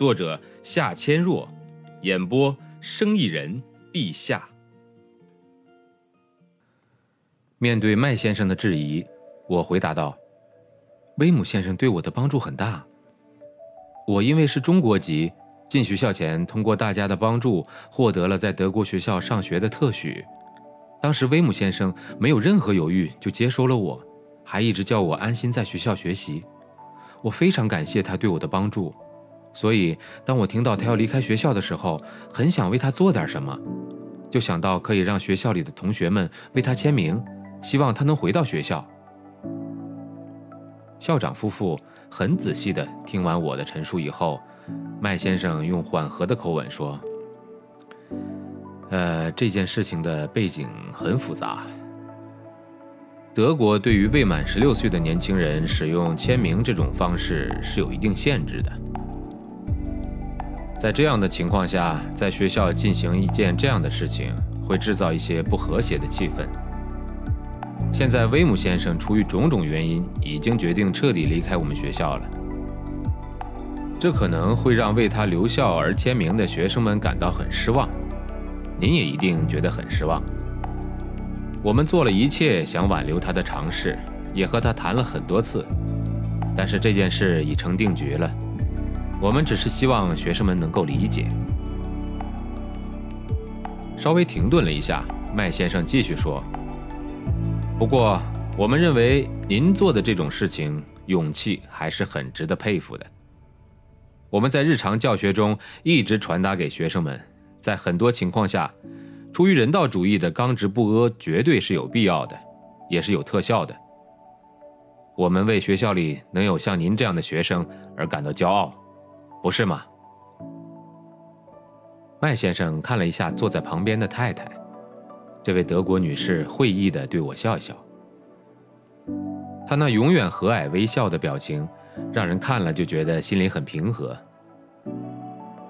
作者夏千若，演播生意人陛下。面对麦先生的质疑，我回答道：“威姆先生对我的帮助很大。我因为是中国籍，进学校前通过大家的帮助获得了在德国学校上学的特许。当时威姆先生没有任何犹豫就接收了我，还一直叫我安心在学校学习。我非常感谢他对我的帮助。”所以，当我听到他要离开学校的时候，很想为他做点什么，就想到可以让学校里的同学们为他签名，希望他能回到学校。校长夫妇很仔细地听完我的陈述以后，麦先生用缓和的口吻说：“呃，这件事情的背景很复杂。德国对于未满十六岁的年轻人使用签名这种方式是有一定限制的。”在这样的情况下，在学校进行一件这样的事情，会制造一些不和谐的气氛。现在，威姆先生出于种种原因，已经决定彻底离开我们学校了。这可能会让为他留校而签名的学生们感到很失望，您也一定觉得很失望。我们做了一切想挽留他的尝试，也和他谈了很多次，但是这件事已成定局了。我们只是希望学生们能够理解。稍微停顿了一下，麦先生继续说：“不过，我们认为您做的这种事情，勇气还是很值得佩服的。我们在日常教学中一直传达给学生们，在很多情况下，出于人道主义的刚直不阿绝对是有必要的，也是有特效的。我们为学校里能有像您这样的学生而感到骄傲。”不是吗？麦先生看了一下坐在旁边的太太，这位德国女士会意的对我笑一笑。她那永远和蔼微笑的表情，让人看了就觉得心里很平和。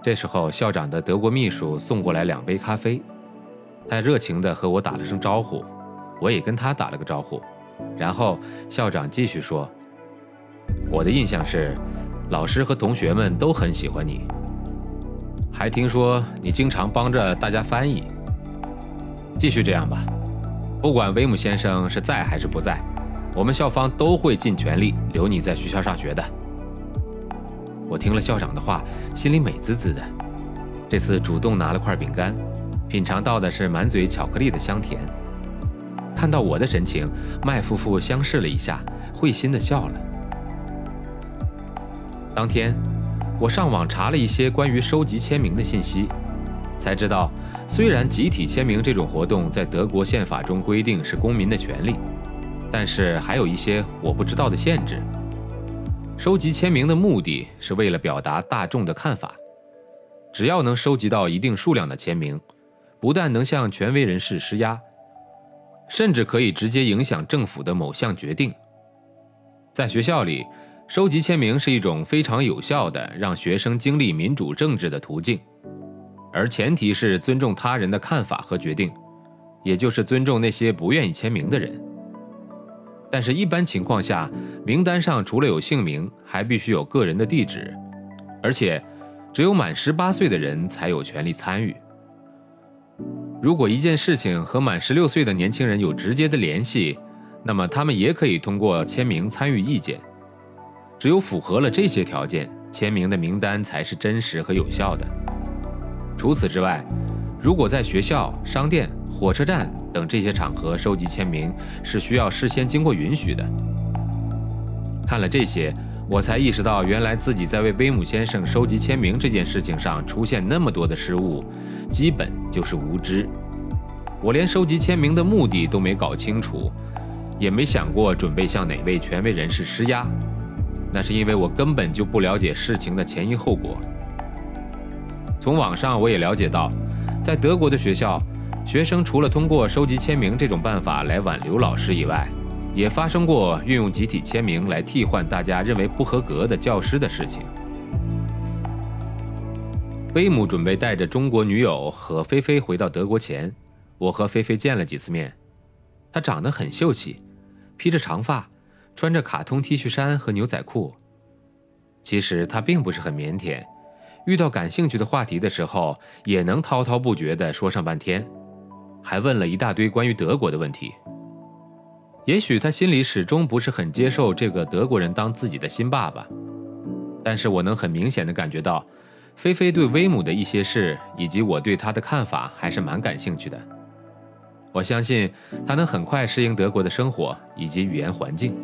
这时候，校长的德国秘书送过来两杯咖啡，他热情的和我打了声招呼，我也跟他打了个招呼，然后校长继续说：“我的印象是。”老师和同学们都很喜欢你，还听说你经常帮着大家翻译。继续这样吧，不管威姆先生是在还是不在，我们校方都会尽全力留你在学校上学的。我听了校长的话，心里美滋滋的。这次主动拿了块饼干，品尝到的是满嘴巧克力的香甜。看到我的神情，麦夫妇相视了一下，会心的笑了。当天，我上网查了一些关于收集签名的信息，才知道，虽然集体签名这种活动在德国宪法中规定是公民的权利，但是还有一些我不知道的限制。收集签名的目的是为了表达大众的看法，只要能收集到一定数量的签名，不但能向权威人士施压，甚至可以直接影响政府的某项决定。在学校里。收集签名是一种非常有效的让学生经历民主政治的途径，而前提是尊重他人的看法和决定，也就是尊重那些不愿意签名的人。但是，一般情况下，名单上除了有姓名，还必须有个人的地址，而且只有满十八岁的人才有权利参与。如果一件事情和满十六岁的年轻人有直接的联系，那么他们也可以通过签名参与意见。只有符合了这些条件，签名的名单才是真实和有效的。除此之外，如果在学校、商店、火车站等这些场合收集签名，是需要事先经过允许的。看了这些，我才意识到，原来自己在为威姆先生收集签名这件事情上出现那么多的失误，基本就是无知。我连收集签名的目的都没搞清楚，也没想过准备向哪位权威人士施压。那是因为我根本就不了解事情的前因后果，从网上我也了解到，在德国的学校，学生除了通过收集签名这种办法来挽留老师以外，也发生过运用集体签名来替换大家认为不合格的教师的事情。威姆准备带着中国女友和菲菲回到德国前，我和菲菲见了几次面。她长得很秀气，披着长发，穿着卡通 T 恤衫和牛仔裤。其实他并不是很腼腆，遇到感兴趣的话题的时候，也能滔滔不绝地说上半天，还问了一大堆关于德国的问题。也许他心里始终不是很接受这个德国人当自己的新爸爸，但是我能很明显的感觉到。菲菲对威姆的一些事，以及我对他的看法，还是蛮感兴趣的。我相信他能很快适应德国的生活以及语言环境，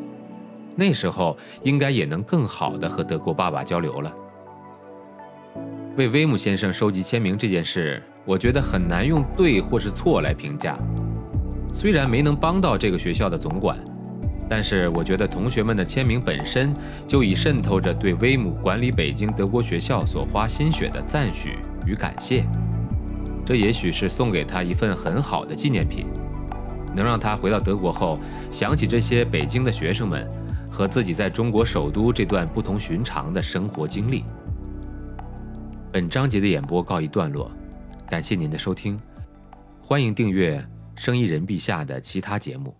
那时候应该也能更好的和德国爸爸交流了。为威姆先生收集签名这件事，我觉得很难用对或是错来评价。虽然没能帮到这个学校的总管。但是我觉得同学们的签名本身就已渗透着对威姆管理北京德国学校所花心血的赞许与感谢，这也许是送给他一份很好的纪念品，能让他回到德国后想起这些北京的学生们和自己在中国首都这段不同寻常的生活经历。本章节的演播告一段落，感谢您的收听，欢迎订阅生意人陛下的其他节目。